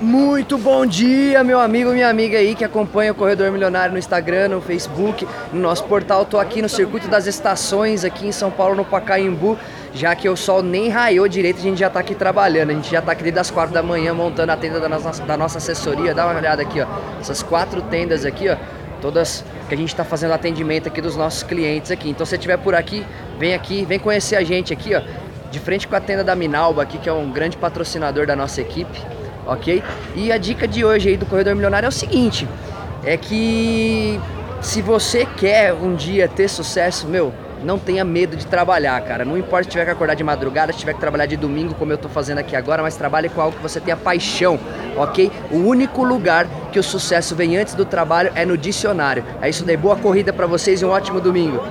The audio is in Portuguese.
Muito bom dia, meu amigo, minha amiga aí que acompanha o Corredor Milionário no Instagram, no Facebook, no nosso portal. Tô aqui no Circuito das Estações, aqui em São Paulo, no Pacaembu, já que o sol nem raiou direito, a gente já tá aqui trabalhando. A gente já tá aqui desde as quatro da manhã montando a tenda da nossa, da nossa assessoria. Dá uma olhada aqui, ó. Essas quatro tendas aqui, ó. Todas que a gente está fazendo atendimento aqui dos nossos clientes aqui. Então se você estiver por aqui, vem aqui, vem conhecer a gente aqui, ó. De frente com a tenda da Minalba aqui, que é um grande patrocinador da nossa equipe ok? E a dica de hoje aí do Corredor Milionário é o seguinte, é que se você quer um dia ter sucesso, meu, não tenha medo de trabalhar, cara. Não importa se tiver que acordar de madrugada, se tiver que trabalhar de domingo, como eu tô fazendo aqui agora, mas trabalhe com algo que você tenha paixão, ok? O único lugar que o sucesso vem antes do trabalho é no dicionário. É isso daí. Boa corrida para vocês e um ótimo domingo.